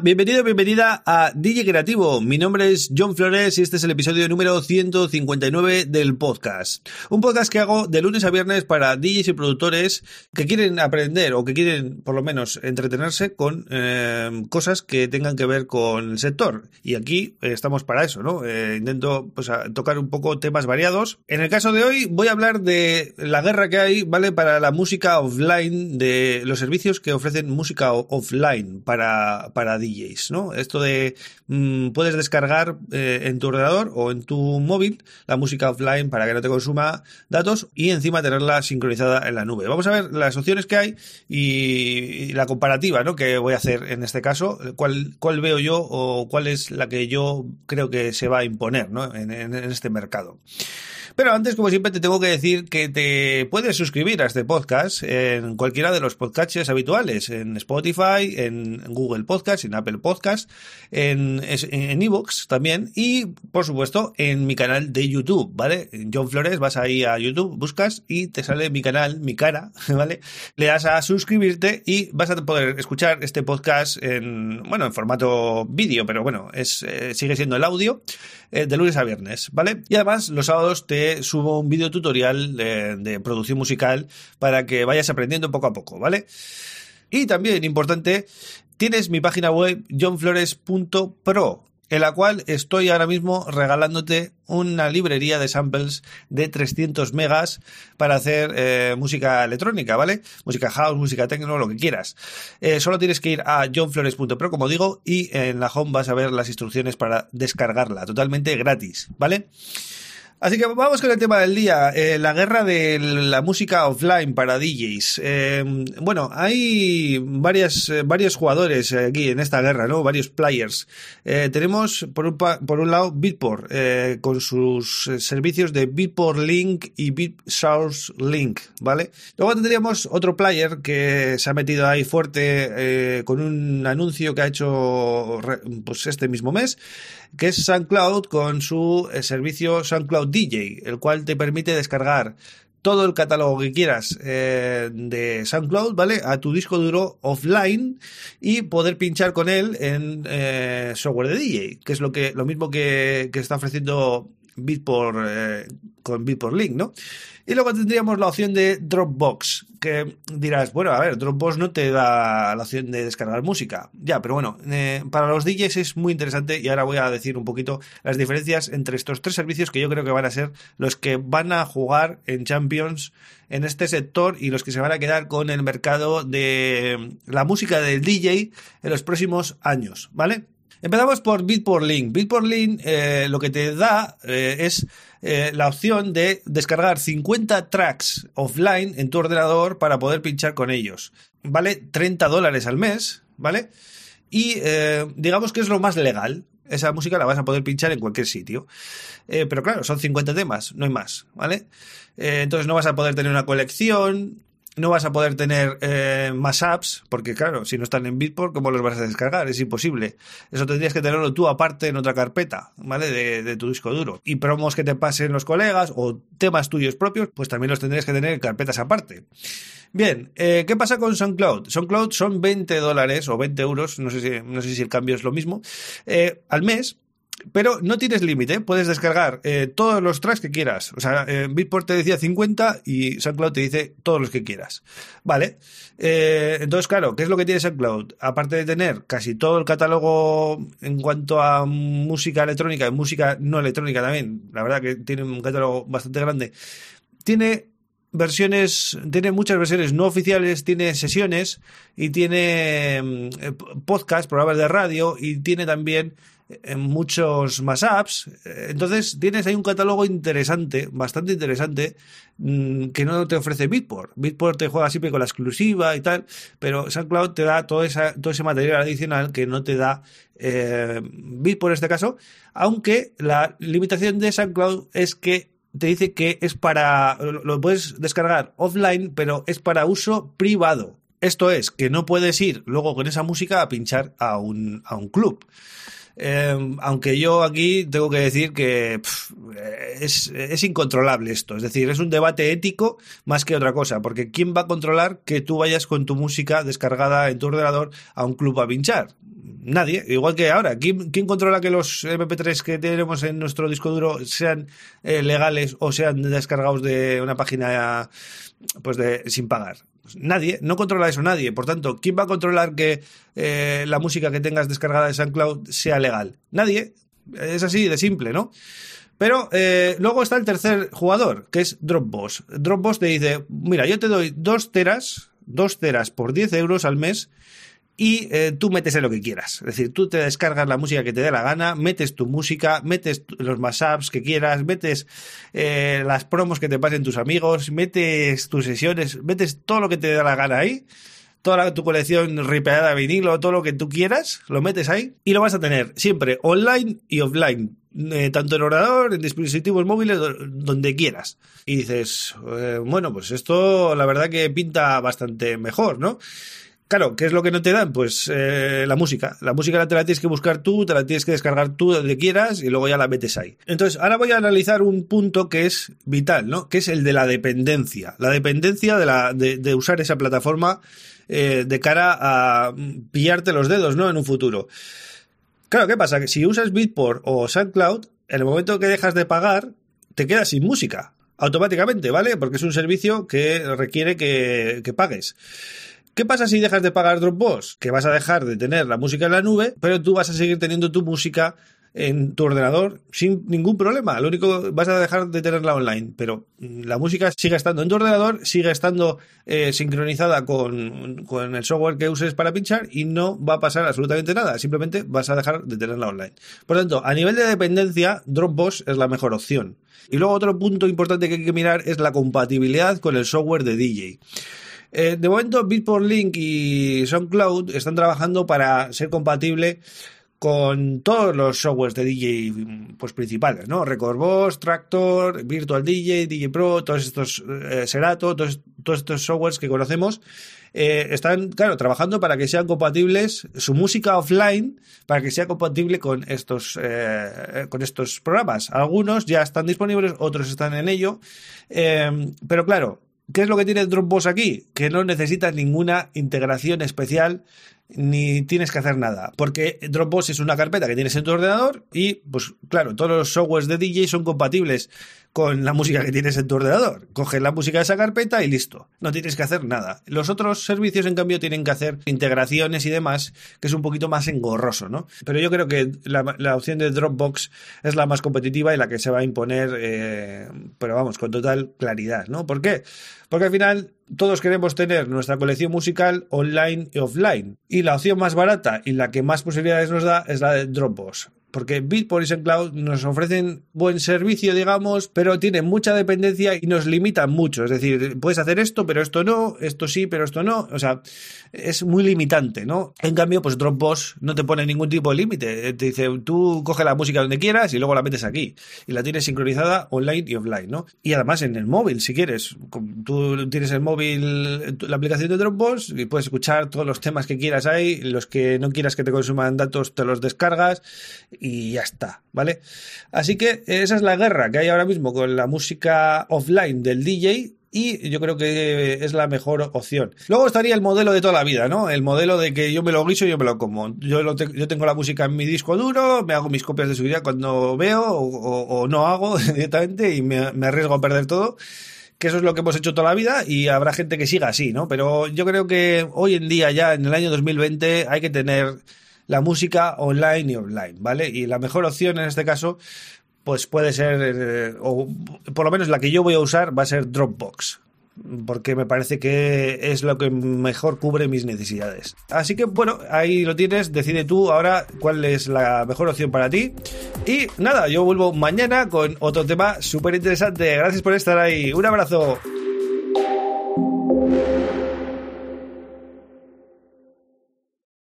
Bienvenido, bienvenida a DJ Creativo. Mi nombre es John Flores y este es el episodio número 159 del podcast. Un podcast que hago de lunes a viernes para DJs y productores que quieren aprender o que quieren por lo menos entretenerse con eh, cosas que tengan que ver con el sector. Y aquí eh, estamos para eso, ¿no? Eh, intento pues, tocar un poco temas variados. En el caso de hoy voy a hablar de la guerra que hay, ¿vale? Para la música offline, de los servicios que ofrecen música offline para, para DJs, ¿no? Esto de mm, puedes descargar eh, en tu ordenador o en tu móvil la música offline para que no te consuma datos y encima tenerla sincronizada en la nube. Vamos a ver las opciones que hay y, la comparativa, ¿no? Que voy a hacer en este caso, cuál, cuál veo yo o cuál es la que yo creo que se va a imponer, ¿no? en este mercado. Pero antes, como siempre, te tengo que decir que te puedes suscribir a este podcast en cualquiera de los podcasts habituales, en Spotify, en Google Podcast, en Apple Podcast, en en Evox también y, por supuesto, en mi canal de YouTube, ¿vale? John Flores, vas ahí a YouTube, buscas y te sale mi canal, mi cara, ¿vale? Le das a suscribirte y vas a poder escuchar este podcast en, bueno, en formato vídeo, pero bueno, es, eh, sigue siendo el audio eh, de lunes a viernes, ¿vale? Y además, los sábados te subo un video tutorial de, producción musical para que vayas aprendiendo poco a poco, ¿vale? Y también, importante, tienes mi página web johnflores.pro, en la cual estoy ahora mismo regalándote una librería de samples de 300 megas para hacer eh, música electrónica, ¿vale? Música house, música techno, lo que quieras. Eh, solo tienes que ir a johnflores.pro, como digo, y en la home vas a ver las instrucciones para descargarla, totalmente gratis, ¿vale? Así que vamos con el tema del día, eh, la guerra de la música offline para DJs. Eh, bueno, hay varias, eh, varios jugadores aquí en esta guerra, ¿no? Varios players. tenemos por un, por un lado Beatport, con sus servicios de Beatport Link y BeatSource Link, ¿vale? Luego tendríamos otro player que se ha metido ahí fuerte con un anuncio que ha hecho pues este mismo mes, que es SoundCloud con su servicio SoundCloud DJ, el cual te permite descargar todo el catálogo que quieras eh, de SoundCloud, ¿vale? A tu disco duro offline y poder pinchar con él en eh, software de DJ, que es lo que lo mismo que, que está ofreciendo Beatport eh, con Beatport Link, ¿no? Y luego tendríamos la opción de Dropbox, que dirás, bueno, a ver, Dropbox no te da la opción de descargar música. Ya, pero bueno, eh, para los DJs es muy interesante y ahora voy a decir un poquito las diferencias entre estos tres servicios que yo creo que van a ser los que van a jugar en Champions en este sector y los que se van a quedar con el mercado de la música del DJ en los próximos años, ¿vale? Empezamos por Beatport Link. Beatport Link eh, lo que te da eh, es eh, la opción de descargar 50 tracks offline en tu ordenador para poder pinchar con ellos. Vale 30 dólares al mes, ¿vale? Y digamos que es lo más legal. Esa música la vas a poder pinchar en cualquier sitio. pero claro, son 50 temas, no hay más, ¿vale? entonces no vas a poder tener una colección, no vas a poder tener eh, más apps, porque claro, si no están en Bitport, ¿cómo los vas a descargar? Es imposible. Eso tendrías que tenerlo tú aparte en otra carpeta, ¿vale? De, tu disco duro. Y promos que te pasen los colegas o temas tuyos propios, pues también los tendrías que tener en carpetas aparte. Bien, eh, ¿qué pasa con SoundCloud? SoundCloud son 20 dólares o 20 euros, no sé si, no sé si el cambio es lo mismo, eh, al mes pero no tienes límite, puedes descargar eh, todos los tracks que quieras. O sea, eh, Beatport te decía 50 y SoundCloud te dice todos los que quieras. Vale. Eh, entonces, claro, ¿qué es lo que tiene SoundCloud? Aparte de tener casi todo el catálogo en cuanto a música electrónica y música no electrónica también, la verdad que tiene un catálogo bastante grande, tiene versiones, tiene muchas versiones no oficiales, tiene sesiones y tiene mm, podcast, programas de radio y tiene también en muchos más apps. Entonces tienes ahí un catálogo interesante, bastante interesante, mm, que no te ofrece Bitport. Bitport te juega siempre con la exclusiva y tal, pero SoundCloud te da todo, esa, todo ese material adicional que no te da eh, Bitport en este caso, aunque la limitación de SoundCloud es que te dice que es para, lo puedes descargar offline, pero es para uso privado. Esto es, que no puedes ir luego con esa música a pinchar a un, a un club. Eh, aunque yo aquí tengo que decir que es, es, incontrolable esto. Es decir, es un debate ético más que otra cosa. Porque ¿quién va a controlar que tú vayas con tu música descargada en tu ordenador a un club a pinchar? Nadie, igual que ahora. ¿Quién, controla que los MP3 que tenemos en nuestro disco duro sean eh, legales o sean descargados de una página pues de sin pagar? Nadie, no controla eso nadie. Por tanto, ¿quién va a controlar que eh, la música que tengas descargada de SoundCloud sea legal? Nadie. Es así de simple, ¿no? Pero eh, luego está el tercer jugador, que es Dropbox. Dropbox te dice, mira, yo te doy dos teras, dos teras por 10 euros al mes y eh, tú metes en lo que quieras. Es decir, tú te descargas la música que te dé la gana, metes tu música, metes los mashups que quieras, metes eh, las promos que te pasen tus amigos, metes tus sesiones, metes todo lo que te dé la gana ahí. Toda tu colección ripeada de vinilo, todo lo que tú quieras, lo metes ahí y lo vas a tener siempre online y offline. Eh, tanto en ordenador, en dispositivos móviles, donde quieras. Y dices, bueno, pues esto la verdad que pinta bastante mejor, ¿no? Claro, ¿qué es lo que no te dan? Pues eh, la música. La música te la tienes que buscar tú, te la tienes que descargar tú donde quieras y luego ya la metes ahí. Entonces, ahora voy a analizar un punto que es vital, ¿no? Que es el de la dependencia. La dependencia de, la, de, usar esa plataforma eh, de cara a pillarte los dedos, ¿no? En un futuro. Claro, ¿qué pasa? Que si usas Beatport o SoundCloud, en el momento que dejas de pagar, te quedas sin música. Automáticamente, ¿vale? Porque es un servicio que requiere que pagues. ¿Qué pasa si dejas de pagar Dropbox? Que vas a dejar de tener la música en la nube, pero tú vas a seguir teniendo tu música en tu ordenador sin ningún problema. Lo único vas a dejar de tenerla online, pero la música sigue estando en tu ordenador, sigue estando eh, sincronizada con, con, el software que uses para pinchar y no va a pasar absolutamente nada. Simplemente vas a dejar de tenerla online. Por tanto, a nivel de dependencia, Dropbox es la mejor opción. Y luego otro punto importante que hay que mirar es la compatibilidad con el software de DJ. Eh, de momento, Beatport Link y SoundCloud están trabajando para ser compatible con todos los softwares de DJ pues principales, ¿no? Record Boss, Tractor, Virtual DJ, DJ Pro, todos estos eh, Serato, todos, estos softwares que conocemos eh, están, claro, trabajando para que sean compatibles su música offline para que sea compatible con estos con estos programas. Algunos ya están disponibles, otros están en ello, pero claro, ¿Qué es lo que tiene Dropbox aquí? Que no necesitas ninguna integración especial ni tienes que hacer nada. Porque Dropbox es una carpeta que tienes en tu ordenador y, pues claro, todos los softwares de DJ son compatibles con la música que tienes en tu ordenador. Coges la música de esa carpeta y listo. No tienes que hacer nada. Los otros servicios, en cambio, tienen que hacer integraciones y demás, que es un poquito más engorroso, ¿no? Pero yo creo que la, opción de Dropbox es la más competitiva y la que se va a imponer, eh, pero vamos, con total claridad, ¿no? ¿Por qué? Porque al final todos queremos tener nuestra colección musical online y offline. Y la opción más barata y la que más posibilidades nos da es la de Dropbox porque Beatport y SoundCloud nos ofrecen buen servicio, digamos, pero tienen mucha dependencia y nos limitan mucho. Es decir, puedes hacer esto, pero esto no, esto sí, pero esto no. O sea, es muy limitante, ¿no? En cambio, pues Dropbox no te pone ningún tipo de límite. Te dice, tú coge la música donde quieras y luego la metes aquí. Y la tienes sincronizada online y offline, ¿no? Y además en el móvil, si quieres. Tú tienes el móvil, la aplicación de Dropbox y puedes escuchar todos los temas que quieras ahí. Los que no quieras que te consuman datos, te los descargas y ya está, ¿vale? Así que esa es la guerra que hay ahora mismo con la música offline del DJ y yo creo que es la mejor opción. Luego estaría el modelo de toda la vida, ¿no? El modelo de que yo me lo guiso y yo me lo como. Yo, yo tengo la música en mi disco duro, me hago mis copias de seguridad cuando veo o, no hago directamente y me, me arriesgo a perder todo que eso es lo que hemos hecho toda la vida y habrá gente que siga así, ¿no? Pero yo creo que hoy en día, ya en el año 2020, hay que tener la música online y offline, ¿vale? Y la mejor opción en este caso, pues puede ser, eh, o por lo menos la que yo voy a usar va a ser Dropbox porque me parece que es lo que mejor cubre mis necesidades. Así que bueno, ahí lo tienes, decide tú ahora cuál es la mejor opción para ti. Y nada, yo vuelvo mañana con otro tema súper interesante. Gracias por estar ahí. Un abrazo.